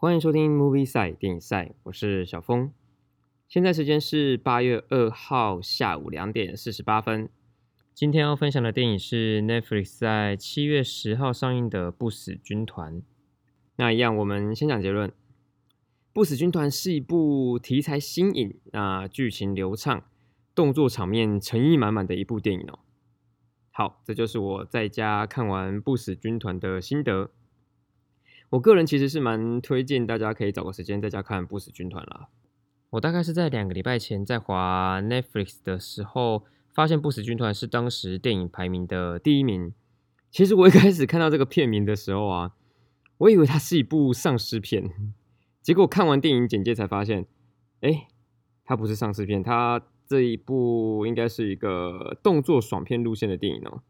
欢迎收听 Movie 赛电影赛，我是小峰。现在时间是八月二号下午两点四十八分。今天要分享的电影是 Netflix 在七月十号上映的《不死军团》。那一样，我们先讲结论。《不死军团》是一部题材新颖、那剧情流畅、动作场面诚意满满的一部电影哦。好，这就是我在家看完《不死军团》的心得。我个人其实是蛮推荐大家可以找个时间在家看《不死军团》啦。我大概是在两个礼拜前在滑 Netflix 的时候，发现《不死军团》是当时电影排名的第一名。其实我一开始看到这个片名的时候啊，我以为它是一部丧尸片，结果看完电影简介才发现，哎，它不是丧尸片，它这一部应该是一个动作爽片路线的电影哦。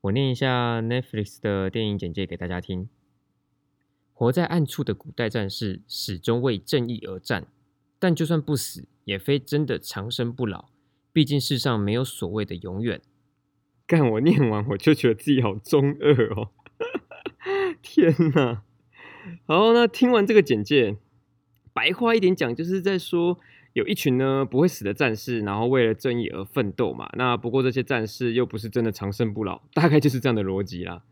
我念一下 Netflix 的电影简介给大家听。活在暗处的古代战士始终为正义而战，但就算不死，也非真的长生不老。毕竟世上没有所谓的永远。干我念完我就觉得自己好中二哦！天哪！好，那听完这个简介，白话一点讲，就是在说有一群呢不会死的战士，然后为了正义而奋斗嘛。那不过这些战士又不是真的长生不老，大概就是这样的逻辑啦。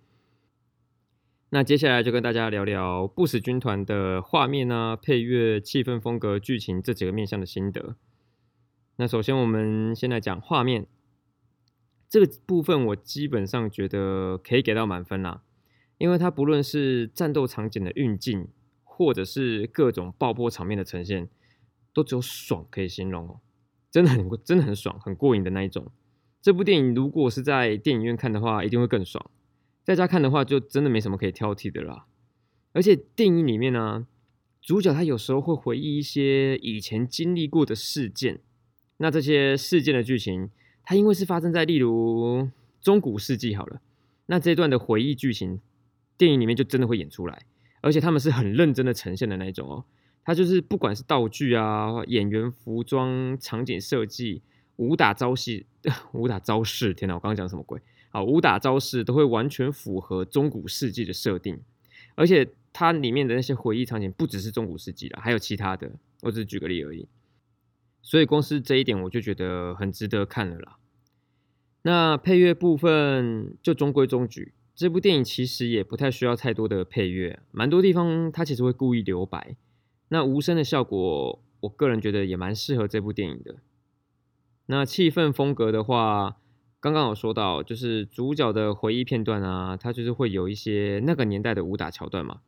那接下来就跟大家聊聊《不死军团》的画面啊、配乐、气氛、风格、剧情这几个面向的心得。那首先我们先来讲画面这个部分，我基本上觉得可以给到满分啦，因为它不论是战斗场景的运镜，或者是各种爆破场面的呈现，都只有爽可以形容哦，真的很真的很爽，很过瘾的那一种。这部电影如果是在电影院看的话，一定会更爽。在家看的话，就真的没什么可以挑剔的啦。而且电影里面呢，主角他有时候会回忆一些以前经历过的事件。那这些事件的剧情，它因为是发生在例如中古世纪好了，那这段的回忆剧情，电影里面就真的会演出来。而且他们是很认真的呈现的那种哦。他就是不管是道具啊、演员、服装、场景设计、武打招式、武打招式，天哪，我刚刚讲什么鬼？啊，武打招式都会完全符合中古世纪的设定，而且它里面的那些回忆场景不只是中古世纪了，还有其他的，我只是举个例而已。所以光是这一点我就觉得很值得看了啦。那配乐部分就中规中矩，这部电影其实也不太需要太多的配乐，蛮多地方它其实会故意留白，那无声的效果，我个人觉得也蛮适合这部电影的。那气氛风格的话。刚刚有说到，就是主角的回忆片段啊，它就是会有一些那个年代的武打桥段嘛。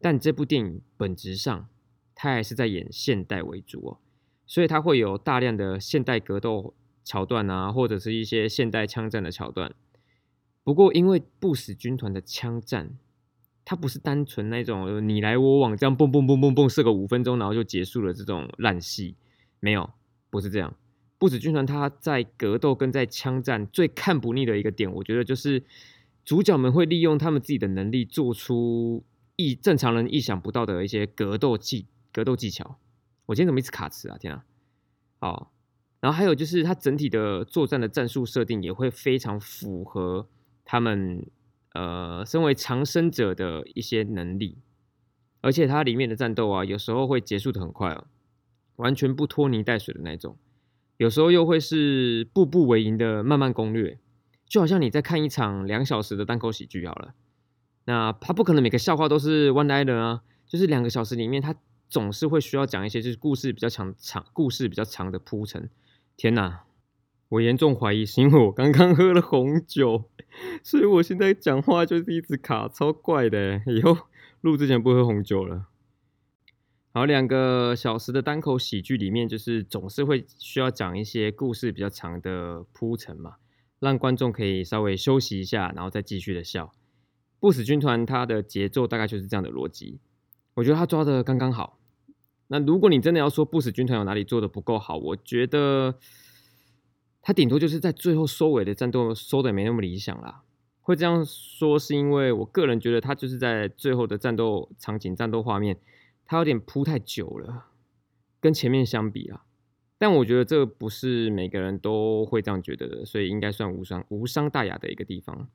但这部电影本质上，它还是在演现代为主哦，所以它会有大量的现代格斗桥段啊，或者是一些现代枪战的桥段。不过，因为不死军团的枪战，它不是单纯那种你来我往这样蹦蹦蹦蹦蹦射个五分钟然后就结束了这种烂戏，没有，不是这样。不止军团，他在格斗跟在枪战最看不腻的一个点，我觉得就是主角们会利用他们自己的能力，做出意正常人意想不到的一些格斗技格斗技巧。我今天怎么一直卡词啊？天啊！好，然后还有就是他整体的作战的战术设定也会非常符合他们呃身为长生者的一些能力，而且它里面的战斗啊，有时候会结束的很快哦，完全不拖泥带水的那种。有时候又会是步步为营的慢慢攻略，就好像你在看一场两小时的单口喜剧好了。那他不可能每个笑话都是 one liner 啊，就是两个小时里面，他总是会需要讲一些就是故事比较长长、故事比较长的铺陈。天哪，我严重怀疑是因为我刚刚喝了红酒，所以我现在讲话就是一直卡，超怪的。以后录之前不喝红酒了。然后两个小时的单口喜剧里面，就是总是会需要讲一些故事比较长的铺陈嘛，让观众可以稍微休息一下，然后再继续的笑。不死军团它的节奏大概就是这样的逻辑，我觉得他抓的刚刚好。那如果你真的要说不死军团有哪里做的不够好，我觉得他顶多就是在最后收尾的战斗收的没那么理想啦。会这样说是因为我个人觉得他就是在最后的战斗场景、战斗画面。它有点铺太久了，跟前面相比啊，但我觉得这不是每个人都会这样觉得的，所以应该算无伤无伤大雅的一个地方。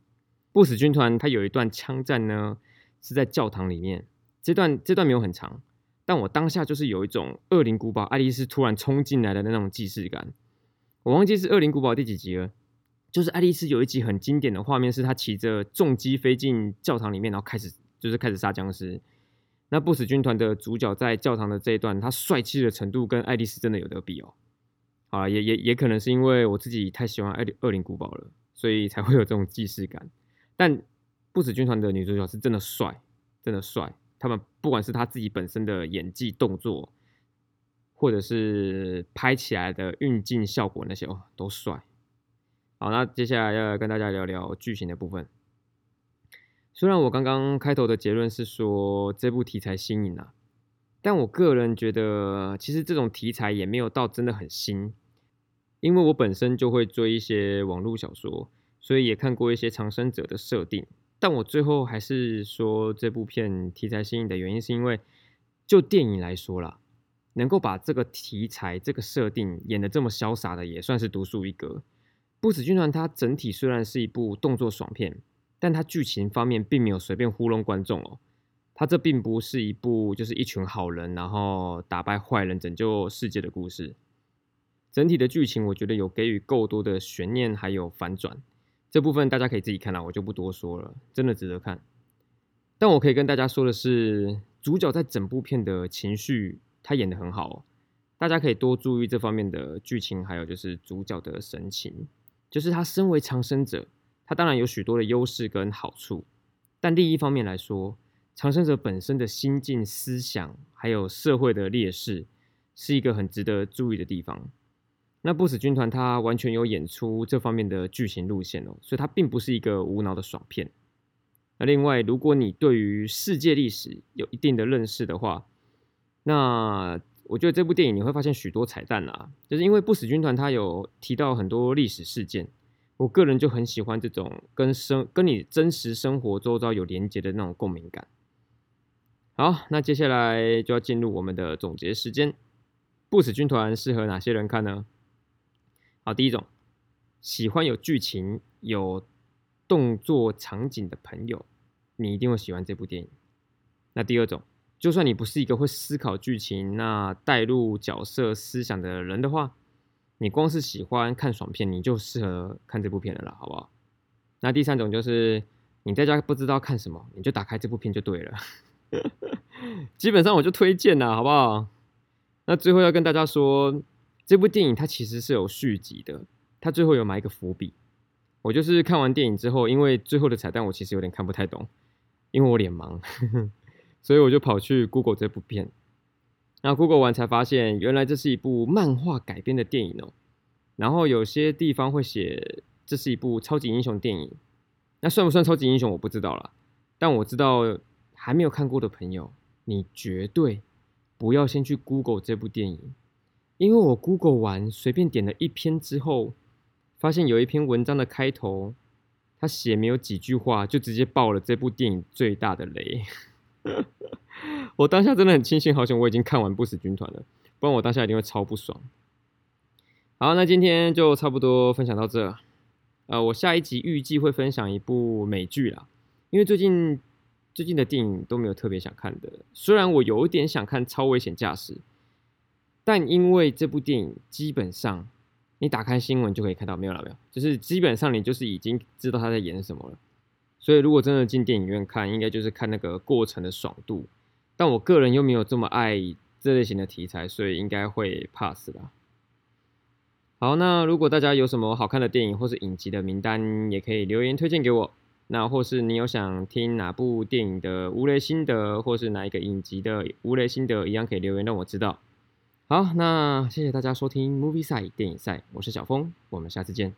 不死军团它有一段枪战呢，是在教堂里面，这段这段没有很长，但我当下就是有一种《恶灵古堡》爱丽丝突然冲进来的那种既视感。我忘记是《恶灵古堡》第几集了，就是爱丽丝有一集很经典的画面，是她骑着重机飞进教堂里面，然后开始就是开始杀僵尸。那不死军团的主角在教堂的这一段，他帅气的程度跟爱丽丝真的有得比哦。啊，也也也可能是因为我自己太喜欢《恶恶灵古堡》了，所以才会有这种既视感。但不死军团的女主角是真的帅，真的帅。他们不管是他自己本身的演技、动作，或者是拍起来的运镜效果那些哦，都帅。好，那接下来要跟大家聊聊剧情的部分。虽然我刚刚开头的结论是说这部题材新颖啊，但我个人觉得其实这种题材也没有到真的很新，因为我本身就会追一些网络小说，所以也看过一些长生者的设定。但我最后还是说这部片题材新颖的原因，是因为就电影来说啦，能够把这个题材、这个设定演得这么潇洒的，也算是独树一格。不死军团它整体虽然是一部动作爽片。但它剧情方面并没有随便糊弄观众哦，它这并不是一部就是一群好人然后打败坏人拯救世界的故事。整体的剧情我觉得有给予够多的悬念还有反转，这部分大家可以自己看了，我就不多说了，真的值得看。但我可以跟大家说的是，主角在整部片的情绪他演得很好，大家可以多注意这方面的剧情，还有就是主角的神情，就是他身为长生者。它当然有许多的优势跟好处，但另一方面来说，长生者本身的心境、思想还有社会的劣势，是一个很值得注意的地方。那不死军团它完全有演出这方面的剧情路线哦，所以它并不是一个无脑的爽片。那另外，如果你对于世界历史有一定的认识的话，那我觉得这部电影你会发现许多彩蛋啊，就是因为不死军团它有提到很多历史事件。我个人就很喜欢这种跟生跟你真实生活周遭有连接的那种共鸣感。好，那接下来就要进入我们的总结时间。不死军团适合哪些人看呢？好，第一种，喜欢有剧情、有动作场景的朋友，你一定会喜欢这部电影。那第二种，就算你不是一个会思考剧情、那带入角色思想的人的话。你光是喜欢看爽片，你就适合看这部片的啦，好不好？那第三种就是你在家不知道看什么，你就打开这部片就对了。基本上我就推荐啦，好不好？那最后要跟大家说，这部电影它其实是有续集的，它最后有埋一个伏笔。我就是看完电影之后，因为最后的彩蛋我其实有点看不太懂，因为我脸盲，所以我就跑去 Google 这部片。那 Google 完才发现，原来这是一部漫画改编的电影哦。然后有些地方会写这是一部超级英雄电影，那算不算超级英雄我不知道了。但我知道还没有看过的朋友，你绝对不要先去 Google 这部电影，因为我 Google 完随便点了一篇之后，发现有一篇文章的开头，他写没有几句话就直接爆了这部电影最大的雷。我当下真的很庆幸，好像我已经看完《不死军团》了，不然我当下一定会超不爽。好，那今天就差不多分享到这。呃，我下一集预计会分享一部美剧啦，因为最近最近的电影都没有特别想看的。虽然我有一点想看《超危险驾驶》，但因为这部电影基本上你打开新闻就可以看到，没有了没有，就是基本上你就是已经知道他在演什么了。所以如果真的进电影院看，应该就是看那个过程的爽度。但我个人又没有这么爱这类型的题材，所以应该会 pass 啦。好，那如果大家有什么好看的电影或是影集的名单，也可以留言推荐给我。那或是你有想听哪部电影的无雷心得，或是哪一个影集的无雷心得，一样可以留言让我知道。好，那谢谢大家收听 Movie 赛电影赛，我是小峰，我们下次见。